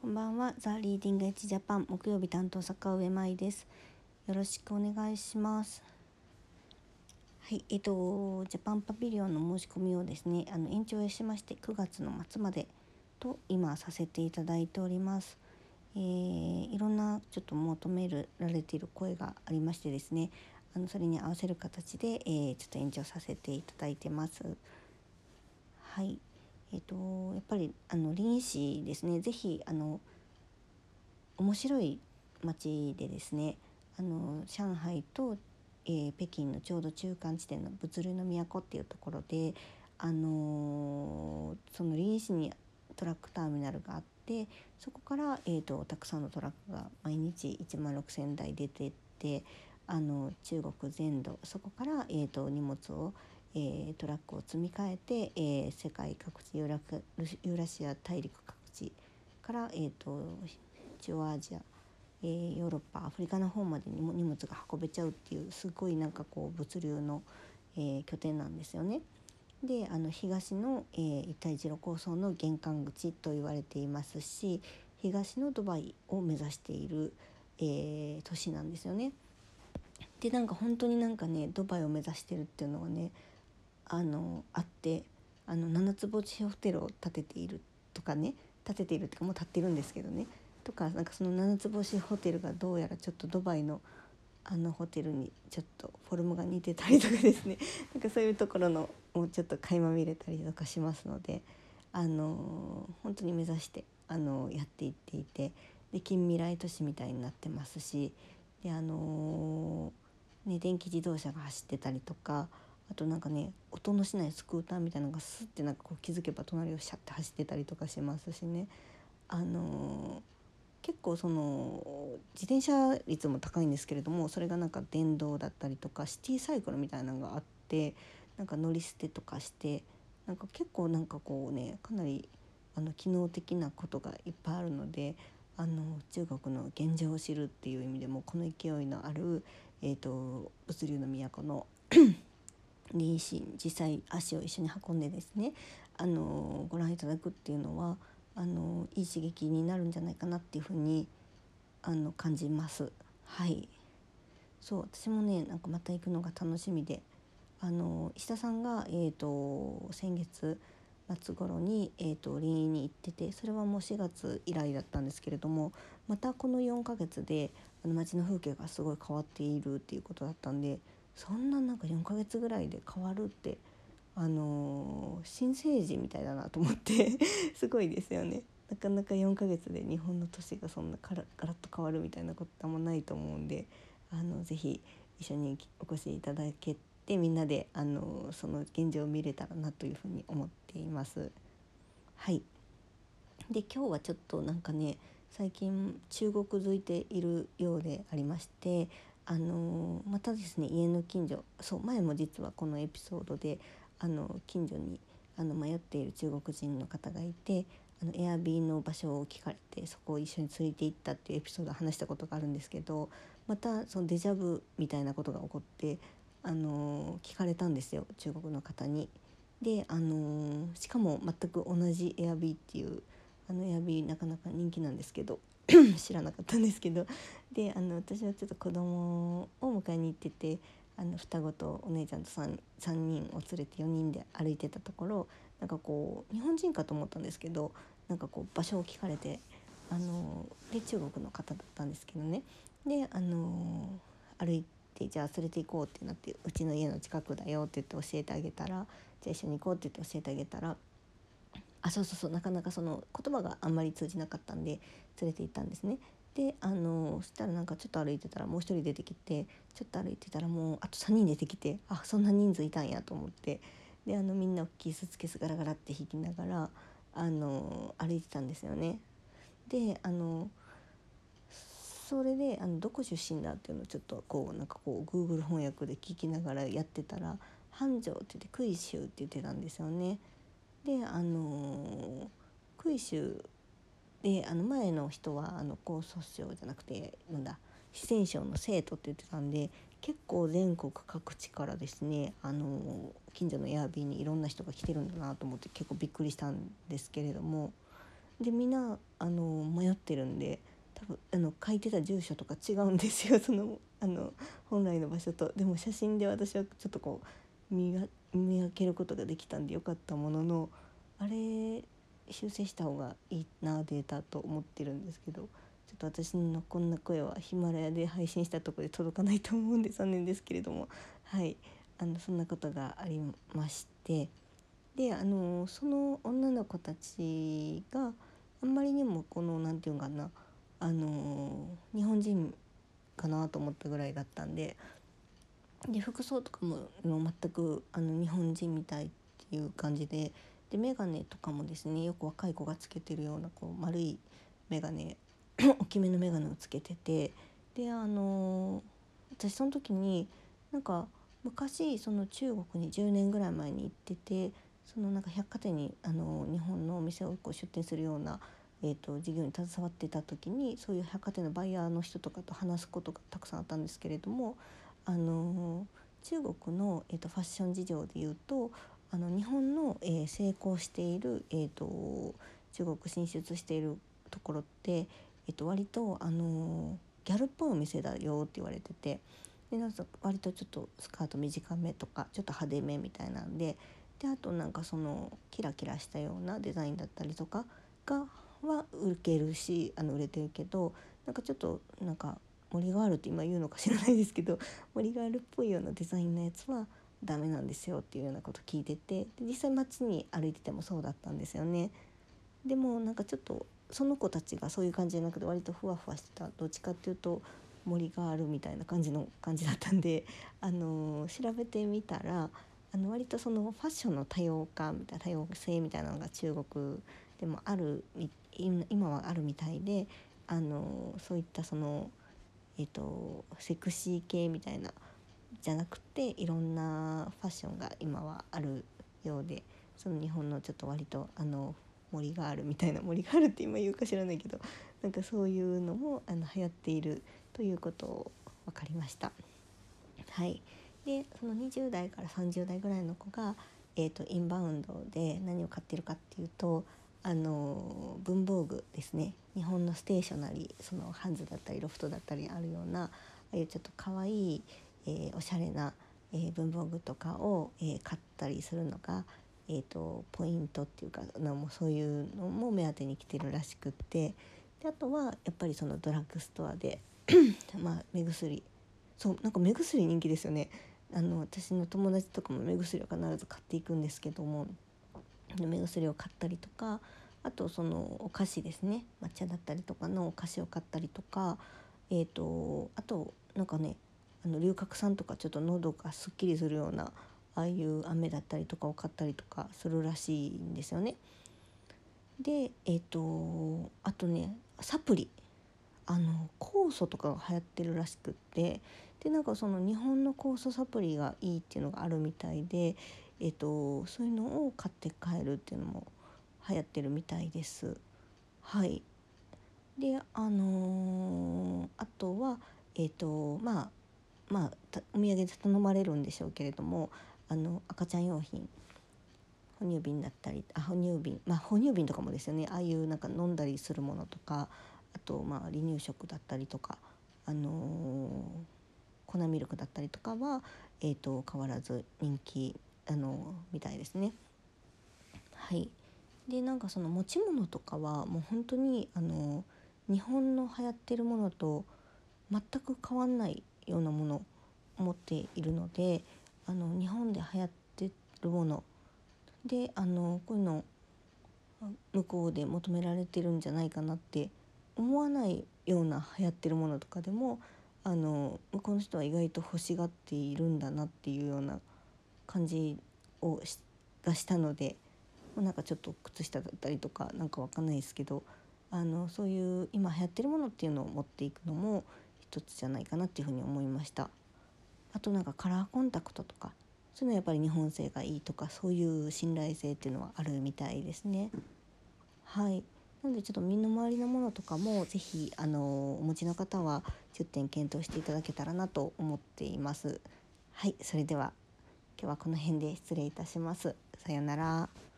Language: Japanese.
こんばんは、 The Leading Edge Japan 木曜日担当坂上舞です。よろしくお願いします。はい、えっと、ジャパンパビリオンの申し込みをですね、あの延長しまして9月の末までと今させていただいております。えーいろんなちょっと求められている声がありましてですね、あのそれに合わせる形で、えーちょっと延長させていただいてます。はい。えっ、とやっぱりあの臨市ですね。ぜひあの面白い街でですね。あの上海と、えー北京のちょうど中間地点の物流の都っていうところで、あのーその臨市にトラックターミナルがあって、そこからえっ、とたくさんのトラックが毎日1万6,000台出てって、あの中国全土そこからえっ、と荷物をえートラックを積み替えて、えー世界各地ユーラシア大陸各地から、えー、と中央アジア、えーヨーロッパアフリカの方までにも荷物が運べちゃうっていうすごいなんかこう物流の、えー拠点なんですよね。であの東の、えー一帯一路構想の玄関口と言われていますし東のドバイを目指している、えー都市なんですよね。でなんか本当になんかねドバイを目指してるっていうのがねあのあってあの七つ星ホテルを建てているとかね建てているっていうかもう建ってるんですけどね。とかなんかその七つ星ホテルがどうやらちょっとドバイのあのホテルにちょっとフォルムが似てたりとかですね。なんかそういうところのもうちょっと垣間見れたりとかしますのであの本当に目指してあのやっていっていてで近未来都市みたいになってますしであのね電気自動車が走ってたりとかあとなんかね音のしないスクーターみたいなのがスッてなんかこう気づけば隣をシャッて走ってたりとかしますしね。あの結構その自転車率も高いんですけれどもそれがなんか電動だったりとかシティサイクルみたいなのがあってなんか乗り捨てとかしてなんか結構なんかこうねかなりあの機能的なことがいっぱいあるのであの中国の現状を知るっていう意味でもこの勢いのある、えー、と物流の都の臨死実際足を一緒に運んでですねあのご覧いただくっていうのはあのいい刺激になるんじゃないかなっていうふうにあの感じます。はいそう私もねなんかまた行くのが楽しみであの石田さんが、えー、と先月末頃に、えー、と臨沂に行っててそれはもう4月以来だったんですけれどもまたこの4ヶ月であの街の風景がすごい変わっているっていうことだったんでそんななんか4ヶ月ぐらいで変わるってあのー新生児みたいだなと思って すごいですよね。なかなか4ヶ月で日本の都市がそんなからガラッと変わるみたいなことあんまないと思うんであのぜひ一緒にお越しいただけてみんなであのその現状を見れたらなというふうに思っています。はいで今日はちょっとなんかね最近中国づいているようでありましてあのまたですね家の近所そう前も実はこのエピソードであの近所にあの迷っている中国人の方がいてあのエアビーの場所を聞かれてそこを一緒に連れて行ったっていうエピソードを話したことがあるんですけどまたそのデジャブみたいなことが起こってあの聞かれたんですよ中国の方に。であのしかも全く同じエアビーっていうあのエアビーなかなか人気なんですけど 知らなかったんですけど。であの私はちょっと子供を迎えに行っててあの双子とお姉ちゃんと 3, 3人を連れて4人で歩いてたところなんかこう日本人かと思ったんですけどなんかこう場所を聞かれてあので中国の方だったんですけどね。であの歩いてじゃあ連れて行こうってなってうちの家の近くだよって言って教えてあげたらじゃあ一緒に行こうって言って教えてあげたらあそうそうそうなかなかその言葉があんまり通じなかったんで連れて行ったんですね。であのそしたらなんかちょっと歩いてたらもう一人出てきてちょっと歩いてたらもうあと3人出てきてあそんな人数いたんやと思ってであのみんな大きいスーツケースガラガラって引きながらあの歩いてたんですよね。であのそれであのどこ出身だっていうのをちょっとこうなんかこう Google 翻訳で聞きながらやってたら「繁盛」って言って「クイ州」って言ってたんですよね。であのクイ州であの前の人はあの高祖省じゃなくてなんだ四川省の生徒って言ってたんで結構全国各地からですねあの近所のエアビーにいろんな人が来てるんだなと思って結構びっくりしたんですけれどもでみんなあの迷ってるんで多分あの書いてた住所とか違うんですよそのあの本来の場所と。でも写真で私はちょっとこう見が見分けることができたんでよかったもののあれ修正した方がいいなデータと思ってるんですけどちょっと私のこんな声はヒマラヤで配信したところで届かないと思うんで残念ですけれどもはい。あのそんなことがありましてであのその女の子たちがあんまりにもこの何て言うかなあの日本人かなと思ったぐらいだったんでで服装とかも全くあの日本人みたいっていう感じでで眼鏡とかもですねよく若い子がつけてるようなこう丸い眼鏡 大きめの眼鏡をつけててであの私その時になんか昔その中国に10年ぐらい前に行っててそのなんか百貨店にあの日本のお店をこう出店するような、えーと、事業に携わってた時にそういう百貨店のバイヤーの人とかと話すことがたくさんあったんですけれどもあの中国の、えーと、ファッション事情でいうとあの日本の、えー、成功している、えーと中国進出しているところって、えっと、割とあのギャルっぽいお店だよって言われててでなんか割とちょっとスカート短めとかちょっと派手めみたいなんでであとなんかそのキラキラしたようなデザインだったりとかがは受けるしあの売れてるけどなんかちょっとなんか森ガールって今言うのか知らないですけど 森ガールっぽいようなデザインのやつはダメなんですよっていうようなこと聞いててで実際街に歩いててもそうだったんですよね。でもなんかちょっとその子たちがそういう感じじゃなくて割とふわふわしてたどっちかっていうと森があるみたいな感じの感じだったんで、あのー、調べてみたらあの割とそのファッションの多様化みたいな多様性みたいなのが中国でもある今はあるみたいで、あのー、そういったその、えーと、セクシー系みたいなじゃなくていろんなファッションが今はあるようでその日本のちょっと割とあの森があるみたいな森があるって今言うか知らないけどなんかそういうのもあの流行っているということを分かりました。はいでその20代から30代ぐらいの子が、えーと、インバウンドで何を買ってるかっていうとあの文房具ですね。日本のステーショナリーそのハンズだったりロフトだったりあるようなああいうちょっと可愛い、えー、おしゃれな、えー、文房具とかを、えー、買ったりするのがえーと、ポイントっていうかのもそういうのも目当てに来てるらしくって。であとはやっぱりそのドラッグストアで まあ目薬。そうなんか目薬人気ですよね。あの私の友達とかも目薬を必ず買っていくんですけども。目薬を買ったりとかあとそのお菓子ですね。抹茶だったりとかのお菓子を買ったりとかえーと、あとなんかねあの龍角散とかちょっと喉がすっきりするようなああいう飴だったりとかを買ったりとかするらしいんですよね。でえっ、ー、とあとねサプリ。あの酵素とかが流行ってるらしくってでなんかその日本の酵素サプリがいいっていうのがあるみたいで、えーと、そういうのを買って帰るっていうのも流行ってるみたいです。はいであのー、あとはえっ、ー、とまあまあお土産で頼まれるんでしょうけれどもあの赤ちゃん用品哺乳瓶だったりあ哺乳瓶まあ哺乳瓶とかもですよねああいうなんか飲んだりするものとかあとまあ離乳食だったりとかあのー、粉ミルクだったりとかは、えーと、変わらず人気あのみたいですね。はいでなんかその持ち物とかはもう本当にあの日本の流行ってるものと全く変わんないようなものを持っているのであの日本で流行ってるものであのこういうの向こうで求められてるんじゃないかなって思わないような流行ってるものとかでもあの向この人は意外と欲しがっているんだなっていうような感じをがしたのでなんかちょっと靴下だったりとかなんかわかんないですけどあのそういう今流行ってるものっていうのを持っていくのも一つじゃないかなっていうふうに思いました。あとなんかカラーコンタクトとかそういうのはやっぱり日本製がいいとかそういう信頼性っていうのはあるみたいですね。はいなのでちょっと身の回りのものとかも是非あのお持ちの方は10点検討していただけたらなと思っています。はいそれでは今日はこの辺で失礼いたします。さようなら。